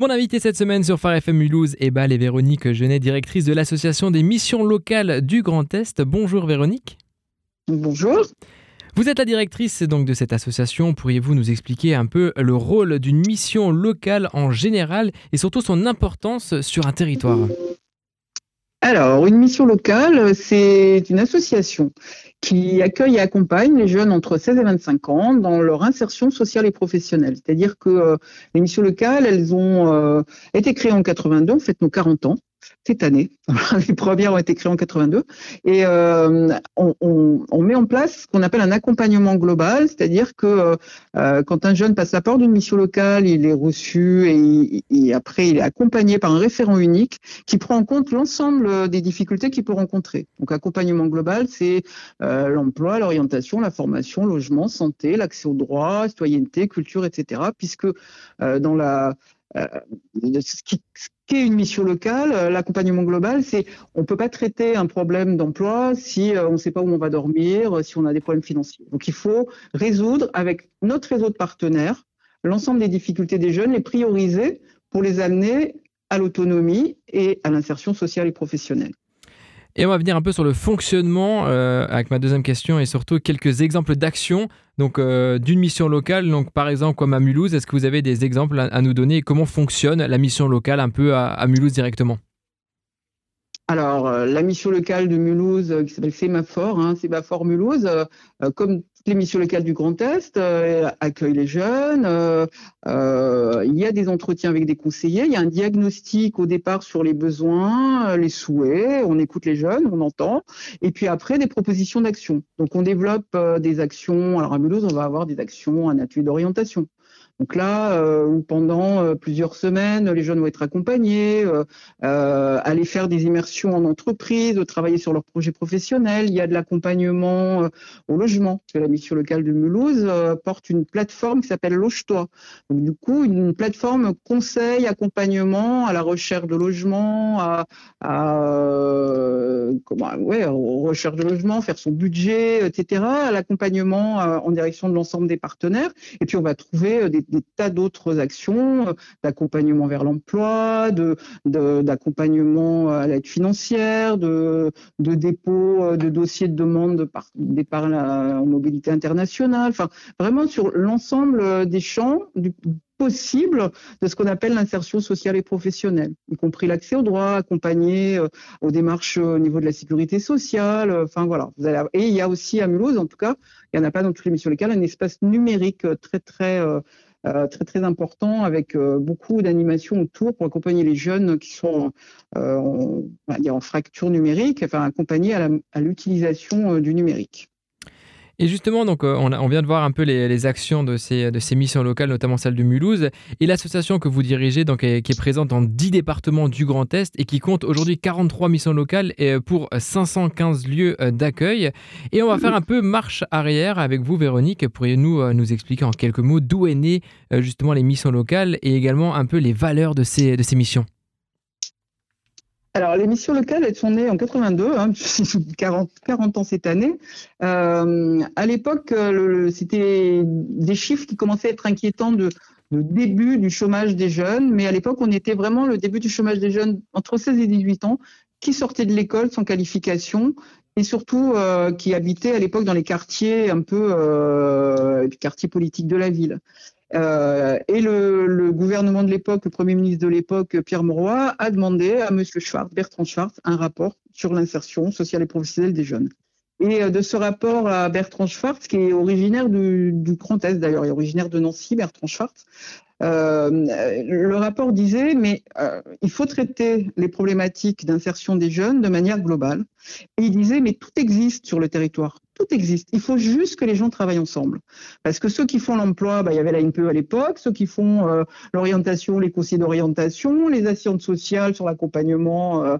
Mon invité cette semaine sur Phare FM Mulhouse est Bal et Véronique Genet, directrice de l'association des missions locales du Grand Est. Bonjour Véronique. Bonjour. Vous êtes la directrice donc de cette association. Pourriez-vous nous expliquer un peu le rôle d'une mission locale en général et surtout son importance sur un territoire? Alors, une mission locale, c'est une association qui accueille et accompagne les jeunes entre 16 et 25 ans dans leur insertion sociale et professionnelle. C'est-à-dire que euh, les missions locales, elles ont euh, été créées en 82, en fait nos 40 ans cette année. Les premières ont été créées en 82. Et euh, on, met en place ce qu'on appelle un accompagnement global, c'est-à-dire que euh, quand un jeune passe la porte d'une mission locale, il est reçu et, après il est accompagné par un référent unique qui prend en compte l'ensemble des difficultés qu'il peut rencontrer. Donc accompagnement global, c'est euh, l'emploi, l'orientation, la formation, logement, santé, l'accès aux droits, citoyenneté, culture, etc. Puisque dans la ce qui, qu'est une mission locale, euh, l'accompagnement global, c'est on peut pas traiter un problème d'emploi si euh, on ne sait pas où on va dormir, si on a des problèmes financiers. Donc il faut résoudre avec notre réseau de partenaires l'ensemble des difficultés des jeunes, les prioriser pour les amener à l'autonomie et à l'insertion sociale et professionnelle. Et on va venir un peu sur le fonctionnement euh, avec ma deuxième question et surtout quelques exemples d'actions donc euh, d'une mission locale. Donc par exemple comme à Mulhouse, est-ce que vous avez des exemples à, nous donner comment fonctionne la mission locale un peu à, à Mulhouse directement? Alors, euh, la mission locale de Mulhouse, qui s'appelle Sémaphore, hein, Sémaphore Mulhouse, euh, comme missions locales du Grand Est, euh, accueille les jeunes. Euh, il y a des entretiens avec des conseillers. Il y a un diagnostic au départ sur les besoins, les souhaits. On écoute les jeunes, on entend. Et puis après, des propositions d'action. Donc, on développe des actions. Alors, à Mulhouse, on va avoir des actions, un atelier d'orientation. Donc là, euh, pendant euh, plusieurs semaines, les jeunes vont être accompagnés, euh, euh, aller faire des immersions en entreprise, travailler sur leurs projets professionnels. Il y a de l'accompagnement au logement. La mission locale de Mulhouse porte une plateforme qui s'appelle Loge-toi. Donc du coup, une plateforme conseil, accompagnement à la recherche de logement, à, à comment, ouais, recherche de logement, faire son budget, etc. À l'accompagnement en direction de l'ensemble des partenaires. Et puis on va trouver des des tas d'autres actions, euh, d'accompagnement vers l'emploi, de, d'accompagnement à l'aide financière, de, de dépôt euh, de dossiers de demande de d'épargne en mobilité internationale, enfin vraiment sur l'ensemble euh, des champs du possible de ce qu'on appelle l'insertion sociale et professionnelle, y compris l'accès aux droits, accompagné aux démarches au niveau de la sécurité sociale. Enfin voilà. Et il y a aussi à Mulhouse, en tout cas, il n'y en a pas dans toutes les missions locales, un espace numérique très très très très important avec euh, beaucoup d'animations autour pour accompagner les jeunes qui sont euh, en, on va dire en fracture numérique, enfin accompagner à l'utilisation du numérique. Et justement, euh, on, vient de voir un peu les, actions de ces, missions locales, notamment celle de Mulhouse. Et l'association que vous dirigez, donc, qui est présente dans 10 départements du Grand Est et qui compte aujourd'hui 43 missions locales et pour 515 lieux euh, d'accueil. Et on va faire un peu marche arrière avec vous, Véronique. Pourriez-vous euh, nous expliquer en quelques mots d'où est née justement les missions locales et également un peu les valeurs de ces missions? Alors, les missions locales, elles sont nées en 82, hein, 40, 40 ans cette année. Euh, à l'époque, c'était des chiffres qui commençaient à être inquiétants de, début du chômage des jeunes, mais à l'époque, on était vraiment le début du chômage des jeunes entre 16 et 18 ans qui sortaient de l'école sans qualification et surtout euh, qui habitaient à l'époque dans les quartiers un peu euh, quartiers politiques de la ville. Euh, et le, gouvernement de l'époque, le Premier ministre de l'époque, Pierre Mauroy, a demandé à Monsieur Schwartz, Bertrand Schwartz, un rapport sur l'insertion sociale et professionnelle des jeunes. Et euh, de ce rapport Bertrand Schwartz, qui est originaire du, du Grand Est d'ailleurs, il est originaire de Nancy, Bertrand Schwartz, euh, le rapport disait, mais euh, il faut traiter les problématiques d'insertion des jeunes de manière globale. Et il disait, mais tout existe sur le territoire, tout existe. Il faut juste que les gens travaillent ensemble. Parce que ceux qui font l'emploi, bah, il y avait la NPE à l'époque, ceux qui font euh, l'orientation, les conseillers d'orientation, les assistantes sociales sur l'accompagnement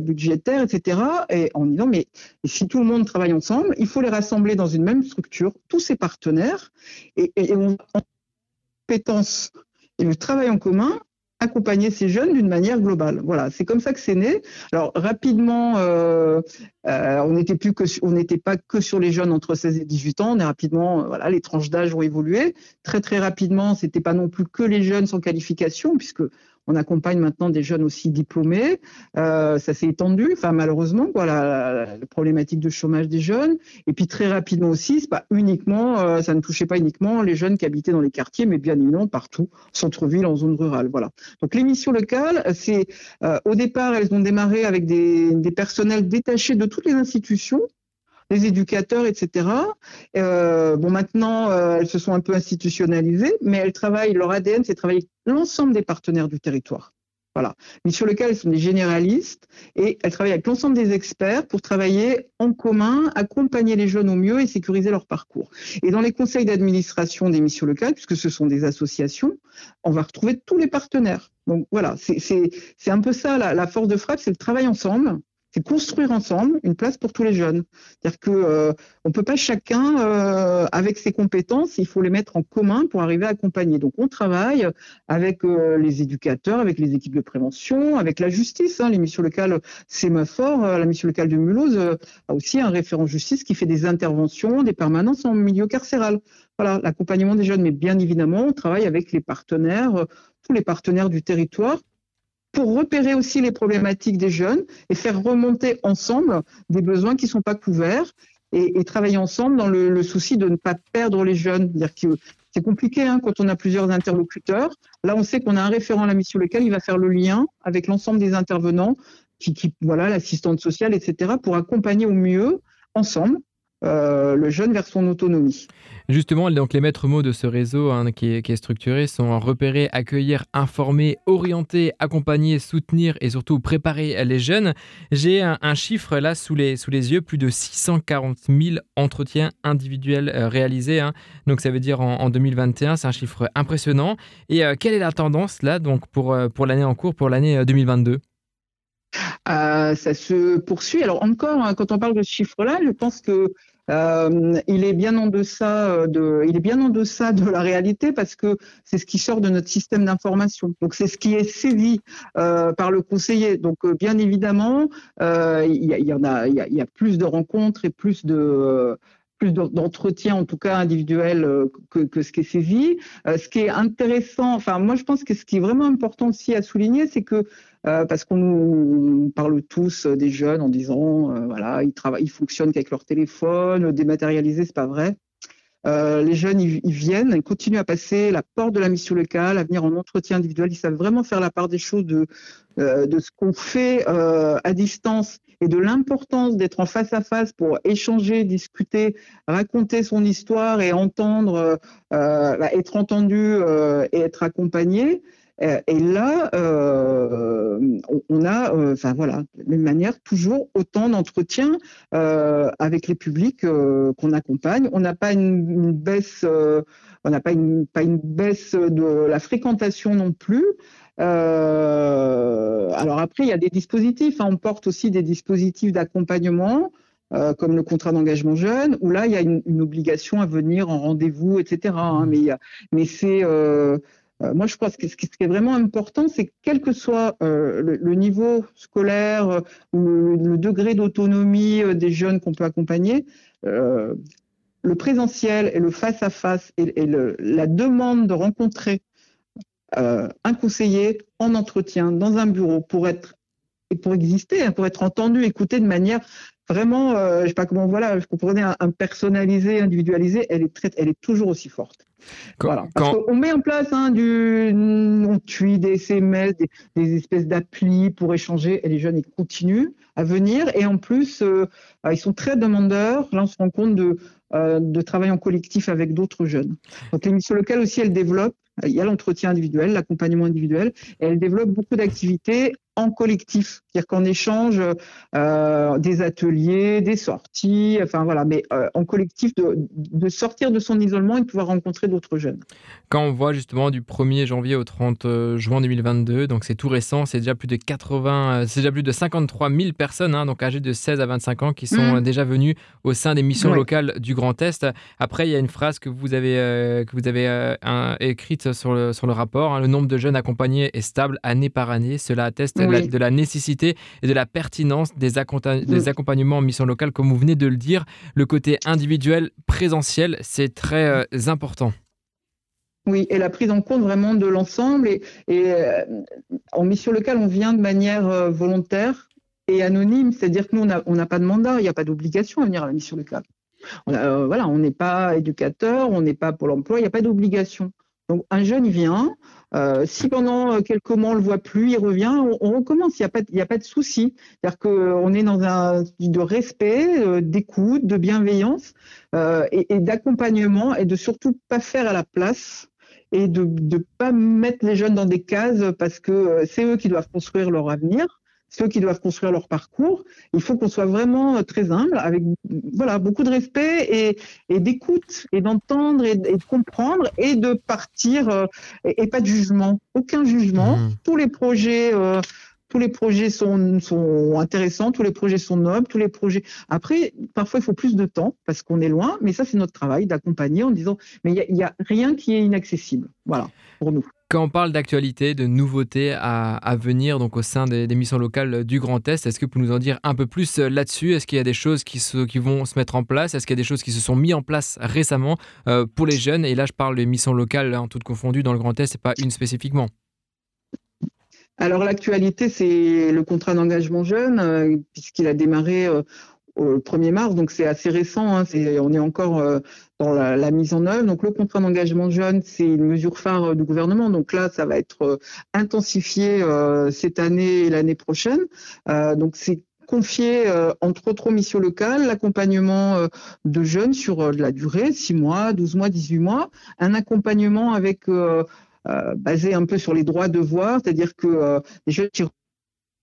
budgétaire, etc. Et en disant, mais si tout le monde travaille ensemble, il faut les rassembler dans une même structure, tous ces partenaires, et, et on compétences et le travail en commun, accompagner ces jeunes d'une manière globale. Voilà, c'est comme ça que c'est né. Alors rapidement, euh, euh, on n'était plus que, on n'était pas que sur les jeunes entre 16 et 18 ans. On est rapidement, euh, voilà, les tranches d'âge ont évolué très très rapidement. C'était pas non plus que les jeunes sans qualification, puisque on accompagne maintenant des jeunes aussi diplômés. Euh, ça s'est étendu, enfin malheureusement, voilà, la, problématique de chômage des jeunes. Et puis très rapidement aussi, c'est pas uniquement, euh, ça ne touchait pas uniquement les jeunes qui habitaient dans les quartiers, mais bien évidemment partout, centre-ville, en zone rurale. Voilà. Donc les missions locales, c'est euh, au départ, elles ont démarré avec des, des personnels détachés de toutes les institutions les éducateurs, etc. Euh, bon, maintenant, euh, elles se sont un peu institutionnalisées, mais elles travaillent, leur ADN, c'est travailler l'ensemble des partenaires du territoire. Voilà. Mais sur lequel elles sont des généralistes et elles travaillent avec l'ensemble des experts pour travailler en commun, accompagner les jeunes au mieux et sécuriser leur parcours. Et dans les conseils d'administration des missions locales, puisque ce sont des associations, on va retrouver tous les partenaires. Donc voilà, c'est un peu ça, la, la force de frappe, c'est le travail ensemble c'est construire ensemble une place pour tous les jeunes. C'est-à-dire que euh, peut pas chacun euh, avec ses compétences, il faut les mettre en commun pour arriver à accompagner. Donc on travaille avec euh, les éducateurs, avec les équipes de prévention, avec la justice. Hein, les missions locales Sémaphore, la mission locale de Mulhouse a aussi un référent justice qui fait des interventions, des permanences en milieu carcéral. Voilà, l'accompagnement des jeunes. Mais bien évidemment, on travaille avec les partenaires, tous les partenaires du territoire pour repérer aussi les problématiques des jeunes et faire remonter ensemble des besoins qui ne sont pas couverts et, travailler ensemble dans le, souci de ne pas perdre les jeunes. c'est compliqué hein, quand on a plusieurs interlocuteurs. Là, on sait qu'on a un référent à la mission locale, il va faire le lien avec l'ensemble des intervenants, qui, voilà, l'assistante sociale, etc., pour accompagner au mieux ensemble le jeune vers son autonomie. Justement, donc les maîtres mots de ce réseau hein, qui, est, structuré sont repérer, accueillir, informer, orienter, accompagner, soutenir et surtout préparer les jeunes. J'ai un, chiffre là sous les, sous les yeux, plus de 640 000 entretiens individuels euh, réalisés. Hein. Donc ça veut dire en, 2021, c'est un chiffre impressionnant. Et euh, quelle est la tendance là donc pour, pour l'année en cours, pour l'année 2022 ça se poursuit. Alors encore, hein, quand on parle de ce chiffre-là, je pense que euh, il est bien en deçà euh, de, il est bien en deçà de la réalité parce que c'est ce qui sort de notre système d'information. Donc c'est ce qui est saisi euh, par le conseiller. Donc bien évidemment, il y, a, plus de rencontres et plus de plus d'entretien en tout cas individuel que, ce qui est saisi. ce qui est intéressant, enfin moi je pense que ce qui est vraiment important aussi à souligner, c'est que euh, parce qu'on nous parle tous des jeunes en disant euh, voilà ils travaillent, ils fonctionnent qu'avec leur téléphone, dématérialisé, c'est pas vrai. Euh, les jeunes, ils, viennent, ils continuent à passer la porte de la mission locale, à venir en entretien individuel. Ils savent vraiment faire la part des choses de, de ce qu'on fait à distance et de l'importance d'être en face à face pour échanger, discuter, raconter son histoire et entendre, bah, être entendu et être accompagné. Euh, et là, euh, on a, euh, enfin voilà, d'une manière toujours autant d'entretiens avec les publics qu'on accompagne. On n'a pas une, baisse, on n'a pas une, pas une baisse de la fréquentation non plus. alors après, il y a des dispositifs. Hein. on porte aussi des dispositifs d'accompagnement. comme le contrat d'engagement jeune, où là, il y a une, obligation à venir en rendez-vous, etc. Hein. mais, mais c'est euh, moi, je crois que ce qui est vraiment important, c'est que quel que soit euh, le, niveau scolaire euh, ou le, degré d'autonomie des jeunes qu'on peut accompagner, le présentiel et le face-à-face et, la demande de rencontrer un conseiller en entretien dans un bureau pour être et pour exister, hein, pour être entendu, écouté de manière vraiment, euh, je sais pas comment voilà, je comprenais un, personnalisé, individualisé, elle est toujours aussi forte. Voilà. Parce qu'on met en place hein, du, on tue des SMS, des, espèces d'applis pour échanger, et les jeunes ils continuent à venir, et en plus euh, bah, ils sont très demandeurs. Là on se rend compte de euh, de travail en collectif avec d'autres jeunes. Donc l'émission locale aussi elle développe, il y a l'entretien individuel, l'accompagnement individuel, et elle développe beaucoup d'activités en collectif, c'est-à-dire qu'on échange euh, des ateliers, des sorties, enfin voilà, mais euh, en collectif de, sortir de son isolement et de pouvoir rencontrer d'autres jeunes. Quand on voit justement du 1er janvier au 30 euh, juin 2022, donc c'est tout récent, c'est déjà plus de 80, c'est déjà plus de 53 000 personnes, hein, donc âgées de 16 à 25 ans, qui sont mmh. déjà venues au sein des missions locales du Grand Est. Après, il y a une phrase que vous avez, que vous avez écrite sur le, sur le rapport, hein, le nombre de jeunes accompagnés est stable année par année, cela atteste de la nécessité et de la pertinence des, des accompagnements en mission locale, comme vous venez de le dire. Le côté individuel, présentiel, c'est très euh, important. Oui, et la prise en compte vraiment de l'ensemble. Et, euh, en mission locale, on vient de manière euh, volontaire et anonyme, c'est-à-dire que nous, on n'a pas de mandat, il n'y a pas d'obligation à venir à la mission locale. voilà, on n'est pas éducateur, on n'est pas pour l'emploi, il n'y a pas d'obligation. Donc un jeune, vient, euh, si pendant euh, quelques mois on le voit plus, il revient, on, recommence. Il n'y a pas, de souci. C'est-à-dire qu'on est dans un de respect, euh, d'écoute, de bienveillance et, et d'accompagnement et de surtout pas faire à la place et de ne pas mettre les jeunes dans des cases parce que c'est eux qui doivent construire leur avenir ceux qui doivent construire leur parcours. Il faut qu'on soit vraiment très humble, avec voilà beaucoup de respect et, d'écoute et d'entendre et, de comprendre et de partir euh, et, pas de jugement, aucun jugement. Mmh. Tous les projets. Euh, tous les projets sont, intéressants, tous les projets sont nobles, tous les projets. Après, parfois, il faut plus de temps parce qu'on est loin, mais ça, c'est notre travail d'accompagner en disant, mais il n'y a, rien qui est inaccessible. Voilà, pour nous. Quand on parle d'actualité, de nouveautés à, venir donc au sein des, missions locales du Grand Est, est-ce que vous pouvez nous en dire un peu plus euh, là-dessus? Est-ce qu'il y a des choses qui, vont se mettre en place? Est-ce qu'il y a des choses qui se sont mises en place récemment euh, pour les jeunes? Et là, je parle des missions locales toutes confondues dans le Grand Est, et pas une spécifiquement. Alors l'actualité, c'est le contrat d'engagement jeune, euh, puisqu'il a démarré au 1er mars, donc c'est assez récent, hein, on est encore euh, dans la, mise en œuvre. Donc le contrat d'engagement jeune, c'est une mesure phare euh, du gouvernement, donc là ça va être euh, intensifié cette année et l'année prochaine. donc c'est confié entre autres aux missions locales l'accompagnement de jeunes sur de la durée, 6 mois, 12 mois, 18 mois, un accompagnement avec basé un peu sur les droits devoirs, c'est-à-dire que les jeunes qui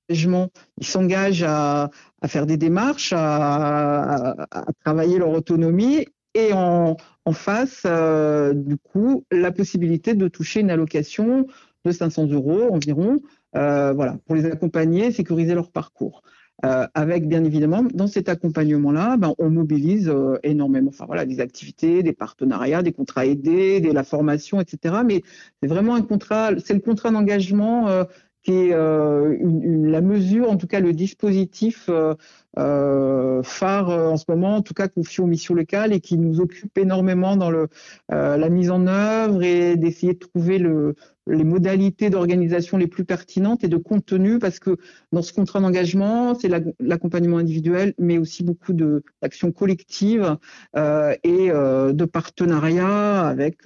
ils s'engagent à, faire des démarches, à, travailler leur autonomie et en, face, euh, du coup, la possibilité de toucher une allocation de 500 euros environ, euh, voilà, pour les accompagner, sécuriser leur parcours. Euh, avec bien évidemment dans cet accompagnement-là, ben, on mobilise énormément, enfin voilà, des activités, des partenariats, des contrats aidés, de la formation, etc. Mais c'est vraiment un contrat, c'est le contrat d'engagement qui est euh, la mesure, en tout cas le dispositif euh, euh, phare en ce moment, en tout cas confié aux missions locales et qui nous occupe énormément dans le, la mise en œuvre et d'essayer de trouver le, les modalités d'organisation les plus pertinentes et de contenu, parce que dans ce contrat d'engagement, c'est l'accompagnement individuel, mais aussi beaucoup d'actions collectives et de partenariats avec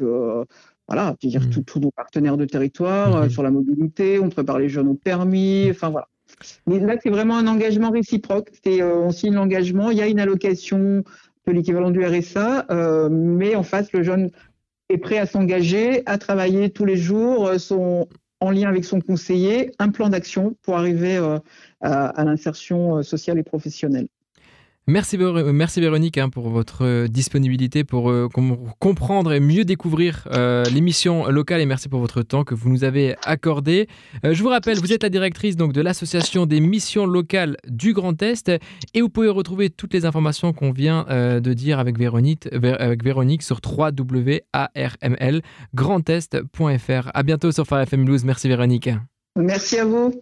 voilà, dire mmh. tous nos partenaires de territoire euh, mmh. sur la mobilité, on prépare les jeunes au permis, enfin voilà. Mais là, c'est vraiment un engagement réciproque. C'est euh, on signe l'engagement, il y a une allocation de l'équivalent du RSA, euh, mais en face, le jeune est prêt à s'engager, à travailler tous les jours, son, en lien avec son conseiller, un plan d'action pour arriver à l'insertion sociale et professionnelle. Merci, merci Véronique hein, pour votre euh, disponibilité pour euh, comprendre et mieux découvrir euh, l'émission locale et merci pour votre temps que vous nous avez accordé. je vous rappelle, vous êtes la directrice donc, de l'association des missions locales du Grand Est et vous pouvez retrouver toutes les informations qu'on vient de dire avec Véronique, avec Véronique sur www.armlgrandest.fr. À bientôt sur Phare FM Merci Véronique. Merci à vous.